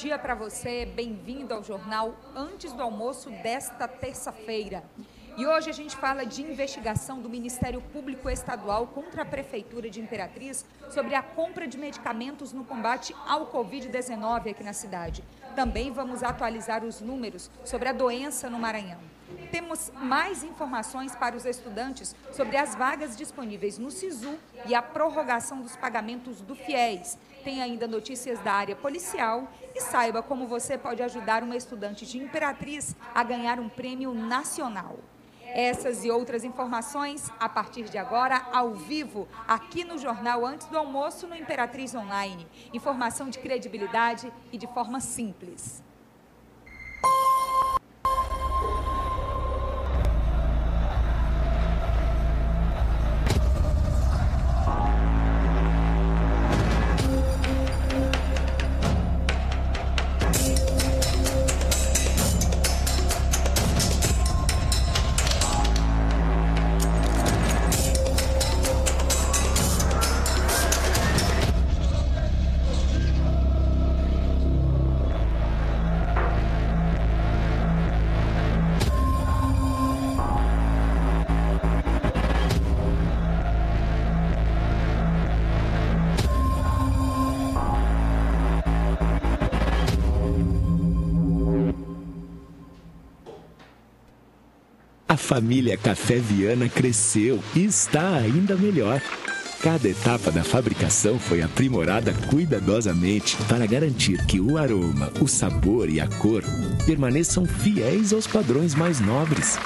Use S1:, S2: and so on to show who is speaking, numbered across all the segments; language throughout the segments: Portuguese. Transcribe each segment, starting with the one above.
S1: dia para você. Bem-vindo ao jornal Antes do Almoço desta terça-feira. E hoje a gente fala de investigação do Ministério Público Estadual contra a Prefeitura de Imperatriz sobre a compra de medicamentos no combate ao Covid-19 aqui na cidade. Também vamos atualizar os números sobre a doença no Maranhão. Temos mais informações para os estudantes sobre as vagas disponíveis no SISU e a prorrogação dos pagamentos do FIES. Tem ainda notícias da área policial e saiba como você pode ajudar uma estudante de Imperatriz a ganhar um prêmio nacional. Essas e outras informações a partir de agora, ao vivo, aqui no Jornal Antes do Almoço no Imperatriz Online. Informação de credibilidade e de forma simples.
S2: Família Café Viana cresceu e está ainda melhor. Cada etapa da fabricação foi aprimorada cuidadosamente para garantir que o aroma, o sabor e a cor permaneçam fiéis aos padrões mais nobres.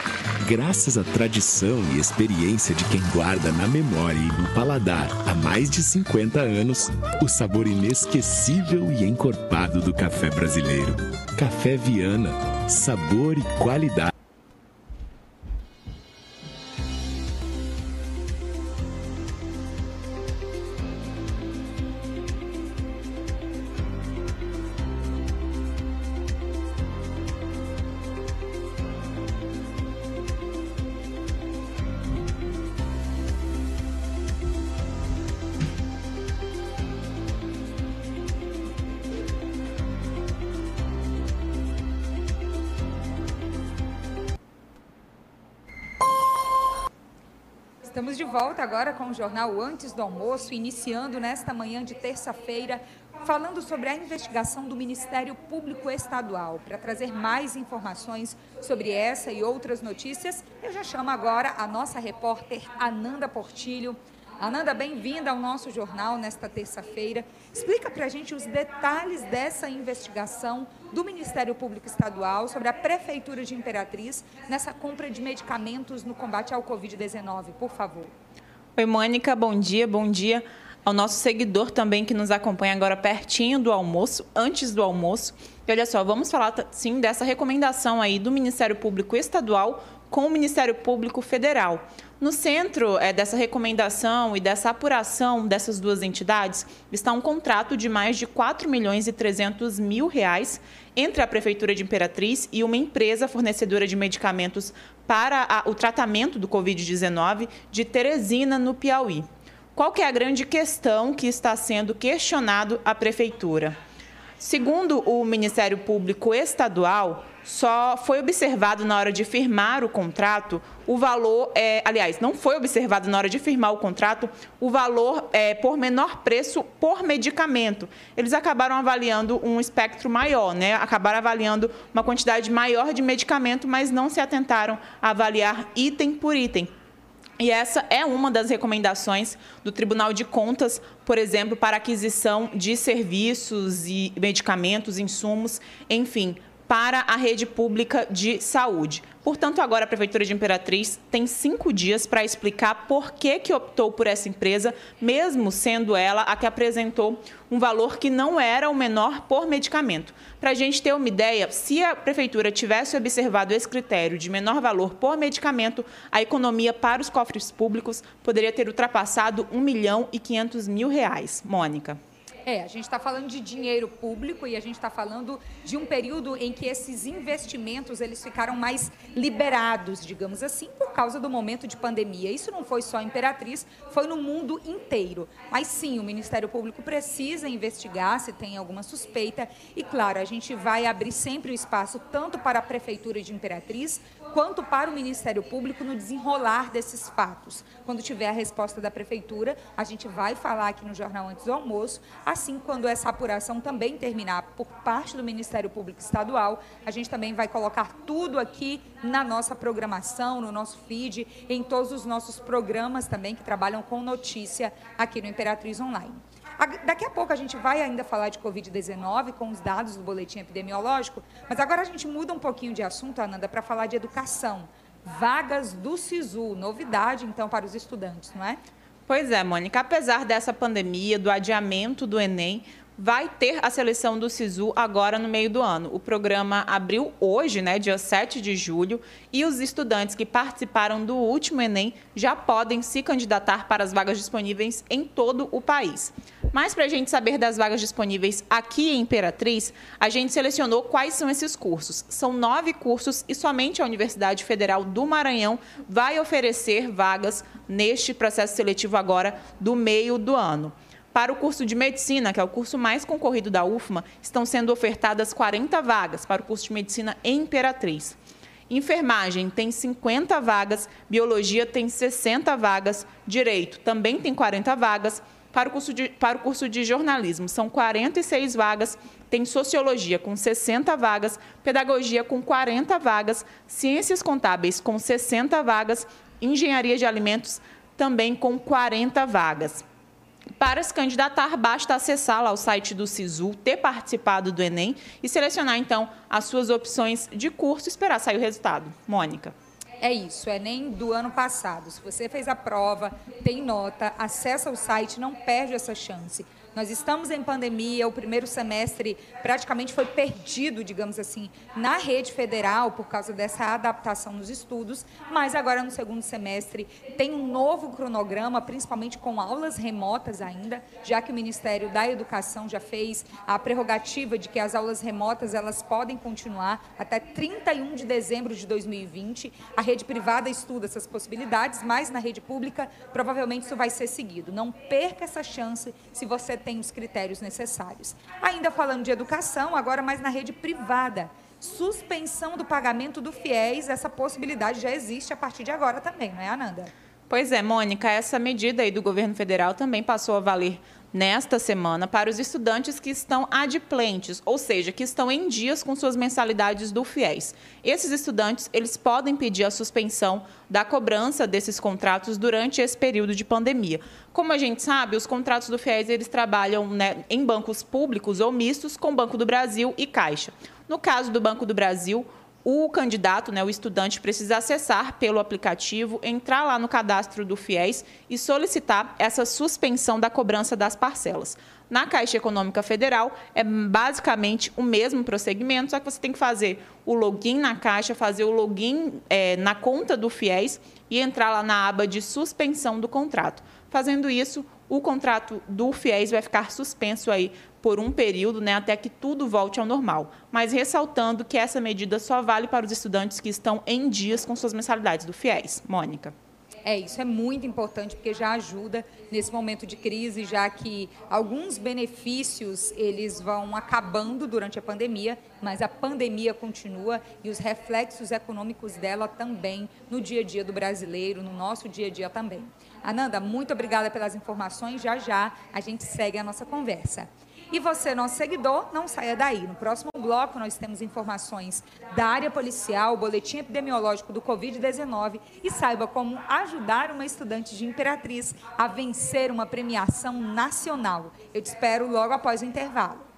S2: Graças à tradição e experiência de quem guarda na memória e no paladar há mais de 50 anos, o sabor inesquecível e encorpado do café brasileiro. Café Viana, sabor e qualidade.
S1: Estamos de volta agora com o jornal Antes do Almoço, iniciando nesta manhã de terça-feira, falando sobre a investigação do Ministério Público Estadual. Para trazer mais informações sobre essa e outras notícias, eu já chamo agora a nossa repórter Ananda Portilho. Ananda, bem-vinda ao nosso jornal nesta terça-feira. Explica para a gente os detalhes dessa investigação do Ministério Público Estadual sobre a Prefeitura de Imperatriz nessa compra de medicamentos no combate ao Covid-19, por favor.
S3: Oi, Mônica, bom dia, bom dia ao nosso seguidor também que nos acompanha agora pertinho do almoço, antes do almoço. E olha só, vamos falar sim dessa recomendação aí do Ministério Público Estadual com o Ministério Público Federal. No centro é, dessa recomendação e dessa apuração dessas duas entidades está um contrato de mais de 4 milhões e 300 mil reais entre a Prefeitura de Imperatriz e uma empresa fornecedora de medicamentos para a, o tratamento do Covid-19 de Teresina, no Piauí. Qual é a grande questão que está sendo questionado à Prefeitura? Segundo o Ministério Público Estadual, só foi observado na hora de firmar o contrato o valor, é, aliás, não foi observado na hora de firmar o contrato o valor é, por menor preço por medicamento. Eles acabaram avaliando um espectro maior, né? acabaram avaliando uma quantidade maior de medicamento, mas não se atentaram a avaliar item por item. E essa é uma das recomendações do Tribunal de Contas, por exemplo, para aquisição de serviços e medicamentos, insumos, enfim, para a rede pública de saúde. Portanto, agora a Prefeitura de Imperatriz tem cinco dias para explicar por que, que optou por essa empresa, mesmo sendo ela a que apresentou um valor que não era o menor por medicamento. Para a gente ter uma ideia, se a Prefeitura tivesse observado esse critério de menor valor por medicamento, a economia para os cofres públicos poderia ter ultrapassado 1 milhão e 500 mil reais. Mônica.
S1: É, a gente está falando de dinheiro público e a gente está falando de um período em que esses investimentos eles ficaram mais liberados, digamos assim, por causa do momento de pandemia. Isso não foi só Imperatriz, foi no mundo inteiro. Mas sim, o Ministério Público precisa investigar se tem alguma suspeita e, claro, a gente vai abrir sempre o espaço tanto para a Prefeitura de Imperatriz quanto para o Ministério Público no desenrolar desses fatos. Quando tiver a resposta da Prefeitura, a gente vai falar aqui no Jornal Antes do Almoço. Assim, quando essa apuração também terminar por parte do Ministério Público Estadual, a gente também vai colocar tudo aqui na nossa programação, no nosso feed, em todos os nossos programas também que trabalham com notícia aqui no Imperatriz Online. Daqui a pouco a gente vai ainda falar de Covid-19 com os dados do boletim epidemiológico, mas agora a gente muda um pouquinho de assunto, Ananda, para falar de educação. Vagas do SISU, novidade então para os estudantes, não é?
S3: Pois é, Mônica. Apesar dessa pandemia, do adiamento do Enem, vai ter a seleção do SISU agora no meio do ano. O programa abriu hoje, né, dia 7 de julho, e os estudantes que participaram do último Enem já podem se candidatar para as vagas disponíveis em todo o país. Mas para a gente saber das vagas disponíveis aqui em Imperatriz, a gente selecionou quais são esses cursos. São nove cursos e somente a Universidade Federal do Maranhão vai oferecer vagas neste processo seletivo agora do meio do ano. Para o curso de medicina, que é o curso mais concorrido da UFMA, estão sendo ofertadas 40 vagas para o curso de medicina em Imperatriz. Enfermagem tem 50 vagas, biologia tem 60 vagas, direito também tem 40 vagas. Para o curso de, para o curso de jornalismo, são 46 vagas, tem sociologia com 60 vagas, pedagogia com 40 vagas, ciências contábeis com 60 vagas, engenharia de alimentos também com 40 vagas. Para se candidatar, basta acessar lá o site do SISU, ter participado do Enem e selecionar, então, as suas opções de curso e esperar sair o resultado. Mônica.
S1: É isso, é Enem do ano passado. Se você fez a prova, tem nota, acessa o site, não perde essa chance. Nós estamos em pandemia, o primeiro semestre praticamente foi perdido, digamos assim, na rede federal por causa dessa adaptação nos estudos, mas agora no segundo semestre tem um novo cronograma, principalmente com aulas remotas ainda, já que o Ministério da Educação já fez a prerrogativa de que as aulas remotas elas podem continuar até 31 de dezembro de 2020. A rede privada estuda essas possibilidades, mas na rede pública provavelmente isso vai ser seguido. Não perca essa chance se você tem os critérios necessários. Ainda falando de educação, agora mais na rede privada. Suspensão do pagamento do FIES, essa possibilidade já existe a partir de agora também, não é, Ananda?
S3: Pois é, Mônica, essa medida aí do governo federal também passou a valer nesta semana para os estudantes que estão adimplentes, ou seja, que estão em dias com suas mensalidades do FIES. Esses estudantes, eles podem pedir a suspensão da cobrança desses contratos durante esse período de pandemia. Como a gente sabe, os contratos do FIES, eles trabalham né, em bancos públicos ou mistos com Banco do Brasil e Caixa. No caso do Banco do Brasil, o candidato, né, o estudante, precisa acessar pelo aplicativo, entrar lá no cadastro do FIES e solicitar essa suspensão da cobrança das parcelas. Na Caixa Econômica Federal, é basicamente o mesmo prosseguimento, só que você tem que fazer o login na Caixa, fazer o login é, na conta do FIES e entrar lá na aba de suspensão do contrato. Fazendo isso, o contrato do FIES vai ficar suspenso aí por um período, né, até que tudo volte ao normal. Mas ressaltando que essa medida só vale para os estudantes que estão em dias com suas mensalidades do FIES. Mônica.
S1: É, isso é muito importante porque já ajuda nesse momento de crise, já que alguns benefícios eles vão acabando durante a pandemia, mas a pandemia continua e os reflexos econômicos dela também no dia a dia do brasileiro, no nosso dia a dia também. Ananda, muito obrigada pelas informações. Já já a gente segue a nossa conversa. E você, nosso seguidor, não saia daí. No próximo bloco, nós temos informações da área policial, boletim epidemiológico do Covid-19 e saiba como ajudar uma estudante de Imperatriz a vencer uma premiação nacional. Eu te espero logo após o intervalo.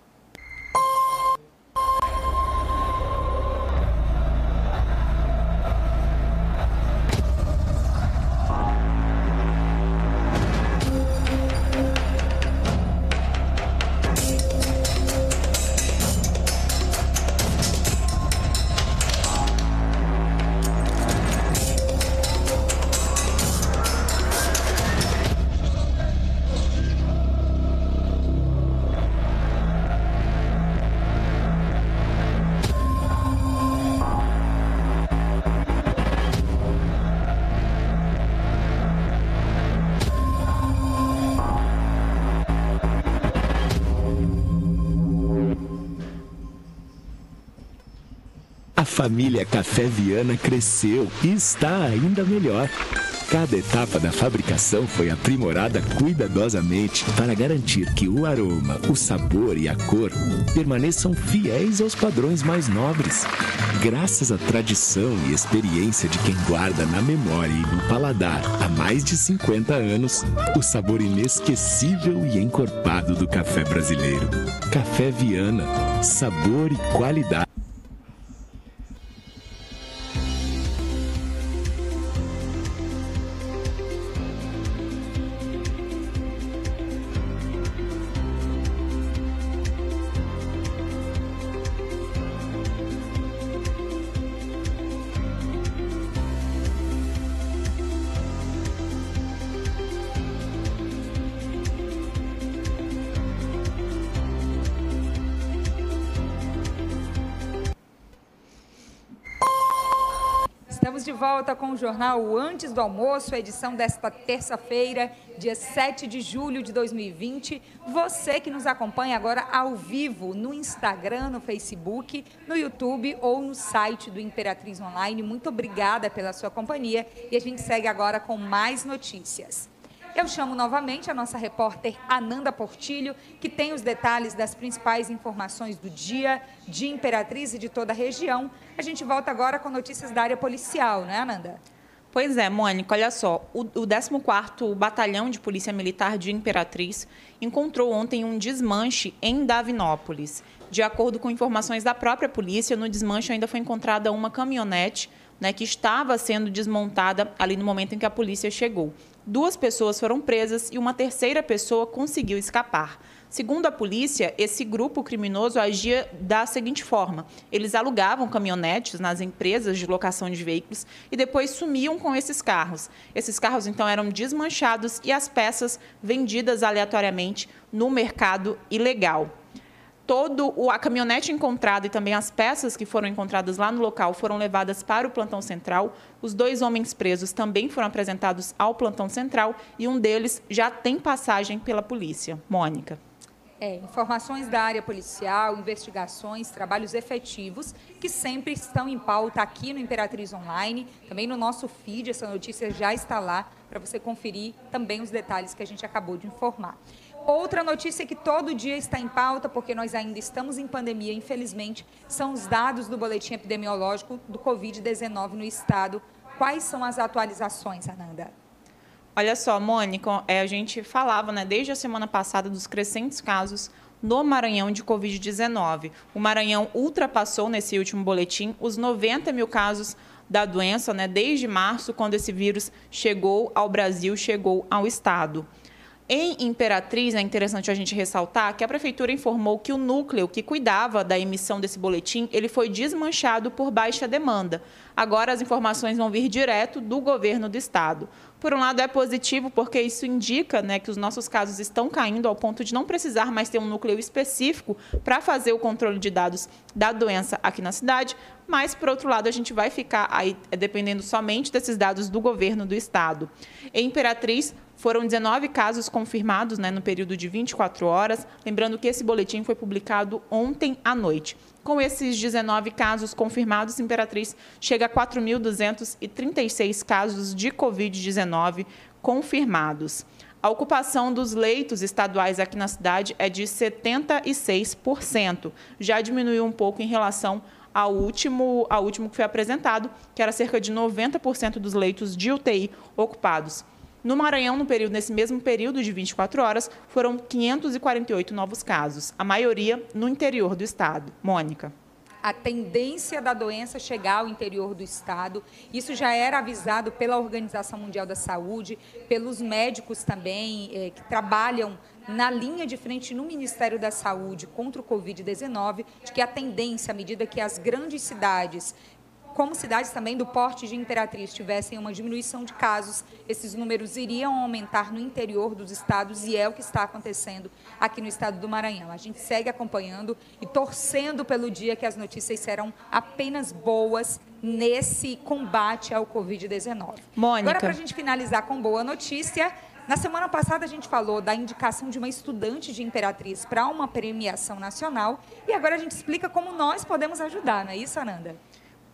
S2: Família Café Viana cresceu e está ainda melhor. Cada etapa da fabricação foi aprimorada cuidadosamente para garantir que o aroma, o sabor e a cor permaneçam fiéis aos padrões mais nobres. Graças à tradição e experiência de quem guarda na memória e no paladar há mais de 50 anos o sabor inesquecível e encorpado do café brasileiro. Café Viana, sabor e qualidade.
S1: De volta com o jornal Antes do Almoço, edição desta terça-feira, dia 7 de julho de 2020. Você que nos acompanha agora ao vivo no Instagram, no Facebook, no YouTube ou no site do Imperatriz Online, muito obrigada pela sua companhia e a gente segue agora com mais notícias. Eu chamo novamente a nossa repórter Ananda Portilho, que tem os detalhes das principais informações do dia, de Imperatriz e de toda a região. A gente volta agora com notícias da área policial, né, Ananda?
S3: Pois é, Mônica, olha só. O, o 14º Batalhão de Polícia Militar de Imperatriz encontrou ontem um desmanche em Davinópolis. De acordo com informações da própria polícia, no desmanche ainda foi encontrada uma caminhonete né, que estava sendo desmontada ali no momento em que a polícia chegou. Duas pessoas foram presas e uma terceira pessoa conseguiu escapar. Segundo a polícia, esse grupo criminoso agia da seguinte forma: eles alugavam caminhonetes nas empresas de locação de veículos e depois sumiam com esses carros. Esses carros então eram desmanchados e as peças vendidas aleatoriamente no mercado ilegal todo o, a caminhonete encontrada e também as peças que foram encontradas lá no local foram levadas para o plantão central. Os dois homens presos também foram apresentados ao plantão central e um deles já tem passagem pela polícia. Mônica.
S1: É, informações da área policial, investigações, trabalhos efetivos que sempre estão em pauta aqui no Imperatriz Online, também no nosso feed, essa notícia já está lá para você conferir também os detalhes que a gente acabou de informar. Outra notícia que todo dia está em pauta, porque nós ainda estamos em pandemia, infelizmente, são os dados do boletim epidemiológico do Covid-19 no estado. Quais são as atualizações, Ananda?
S3: Olha só, Mônica, é, a gente falava né, desde a semana passada dos crescentes casos no Maranhão de Covid-19. O Maranhão ultrapassou nesse último boletim os 90 mil casos da doença, né, desde março, quando esse vírus chegou ao Brasil, chegou ao estado. Em Imperatriz, é interessante a gente ressaltar que a prefeitura informou que o núcleo que cuidava da emissão desse boletim, ele foi desmanchado por baixa demanda. Agora as informações vão vir direto do governo do estado. Por um lado é positivo porque isso indica né, que os nossos casos estão caindo ao ponto de não precisar mais ter um núcleo específico para fazer o controle de dados da doença aqui na cidade, mas, por outro lado, a gente vai ficar aí dependendo somente desses dados do governo do estado. Em Imperatriz, foram 19 casos confirmados né, no período de 24 horas. Lembrando que esse boletim foi publicado ontem à noite. Com esses 19 casos confirmados, Imperatriz chega a 4.236 casos de Covid-19 confirmados. A ocupação dos leitos estaduais aqui na cidade é de 76%. Já diminuiu um pouco em relação ao último, ao último que foi apresentado, que era cerca de 90% dos leitos de UTI ocupados. No Maranhão, no período, nesse mesmo período de 24 horas, foram 548 novos casos, a maioria no interior do estado. Mônica
S1: a tendência da doença chegar ao interior do estado. Isso já era avisado pela Organização Mundial da Saúde, pelos médicos também eh, que trabalham na linha de frente no Ministério da Saúde contra o Covid-19, de que a tendência, à medida que as grandes cidades como cidades também do porte de Imperatriz tivessem uma diminuição de casos, esses números iriam aumentar no interior dos estados e é o que está acontecendo aqui no estado do Maranhão. A gente segue acompanhando e torcendo pelo dia que as notícias serão apenas boas nesse combate ao Covid-19.
S3: Mônica.
S1: Agora, para a gente finalizar com boa notícia, na semana passada a gente falou da indicação de uma estudante de Imperatriz para uma premiação nacional e agora a gente explica como nós podemos ajudar, não é isso, Ananda?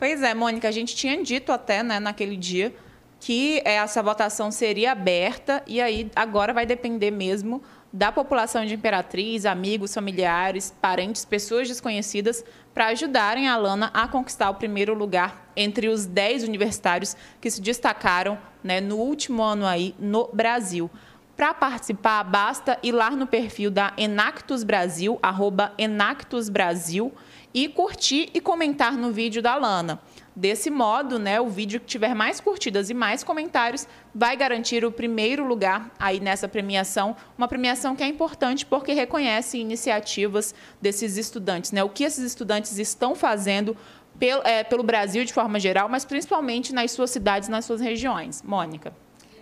S3: Pois é, Mônica, a gente tinha dito até né, naquele dia que essa votação seria aberta e aí agora vai depender mesmo da população de Imperatriz, amigos, familiares, parentes, pessoas desconhecidas, para ajudarem a Lana a conquistar o primeiro lugar entre os 10 universitários que se destacaram né, no último ano aí no Brasil. Para participar, basta ir lá no perfil da Enactus Brasil, arroba Enactus Brasil, e curtir e comentar no vídeo da Lana. Desse modo, né, o vídeo que tiver mais curtidas e mais comentários vai garantir o primeiro lugar aí nessa premiação, uma premiação que é importante porque reconhece iniciativas desses estudantes, né, o que esses estudantes estão fazendo pelo, é, pelo Brasil de forma geral, mas principalmente nas suas cidades, nas suas regiões. Mônica.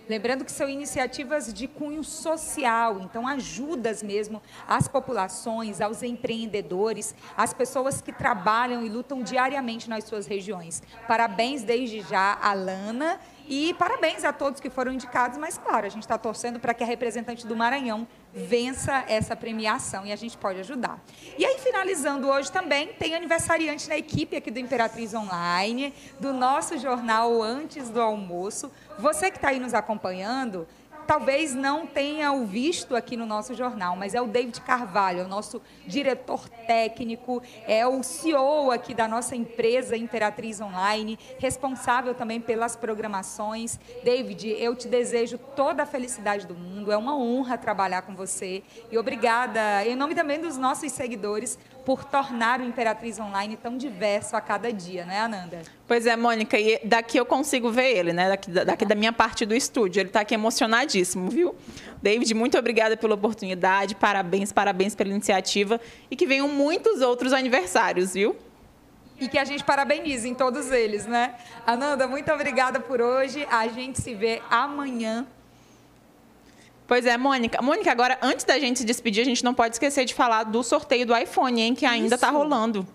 S1: Lembrando que são iniciativas de cunho social, então ajudas mesmo às populações, aos empreendedores, às pessoas que trabalham e lutam diariamente nas suas regiões. Parabéns desde já a Lana e parabéns a todos que foram indicados, mas claro, a gente está torcendo para que a representante do Maranhão vença essa premiação e a gente pode ajudar. E aí, finalizando hoje também, tem aniversariante na equipe aqui do Imperatriz Online, do nosso jornal Antes do Almoço. Você que está aí nos acompanhando, talvez não tenha o visto aqui no nosso jornal, mas é o David Carvalho, é o nosso diretor técnico, é o CEO aqui da nossa empresa Imperatriz Online, responsável também pelas programações. David, eu te desejo toda a felicidade do mundo, é uma honra trabalhar com você e obrigada, em nome também dos nossos seguidores, por tornar o Imperatriz Online tão diverso a cada dia, né, Ananda?
S3: Pois é, Mônica, e daqui eu consigo ver ele, né? Daqui, daqui da minha parte do estúdio. Ele está aqui emocionadíssimo, viu? David, muito obrigada pela oportunidade, parabéns, parabéns pela iniciativa e que venham muitos outros aniversários, viu?
S1: E que a gente parabenize em todos eles, né? Ananda, muito obrigada por hoje. A gente se vê amanhã
S3: Pois é, Mônica. Mônica, agora, antes da gente se despedir, a gente não pode esquecer de falar do sorteio do iPhone, hein, que ainda está rolando.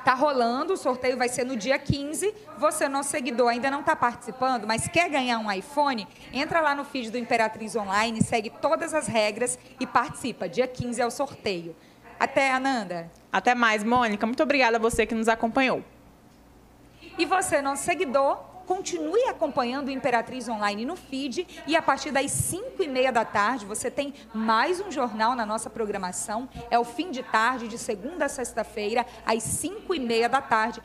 S1: Está rolando, o sorteio vai ser no dia 15. Você, nosso seguidor, ainda não está participando, mas quer ganhar um iPhone? Entra lá no feed do Imperatriz Online, segue todas as regras e participa. Dia 15 é o sorteio. Até, Ananda.
S3: Até mais, Mônica. Muito obrigada a você que nos acompanhou.
S1: E você, nosso seguidor, Continue acompanhando o Imperatriz Online no feed e a partir das 5 e meia da tarde você tem mais um jornal na nossa programação. É o fim de tarde, de segunda a sexta-feira, às 5 e meia da tarde,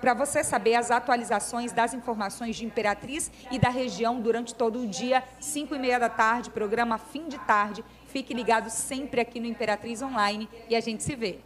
S1: para você saber as atualizações das informações de Imperatriz e da região durante todo o dia. 5 e meia da tarde, programa Fim de Tarde. Fique ligado sempre aqui no Imperatriz Online e a gente se vê.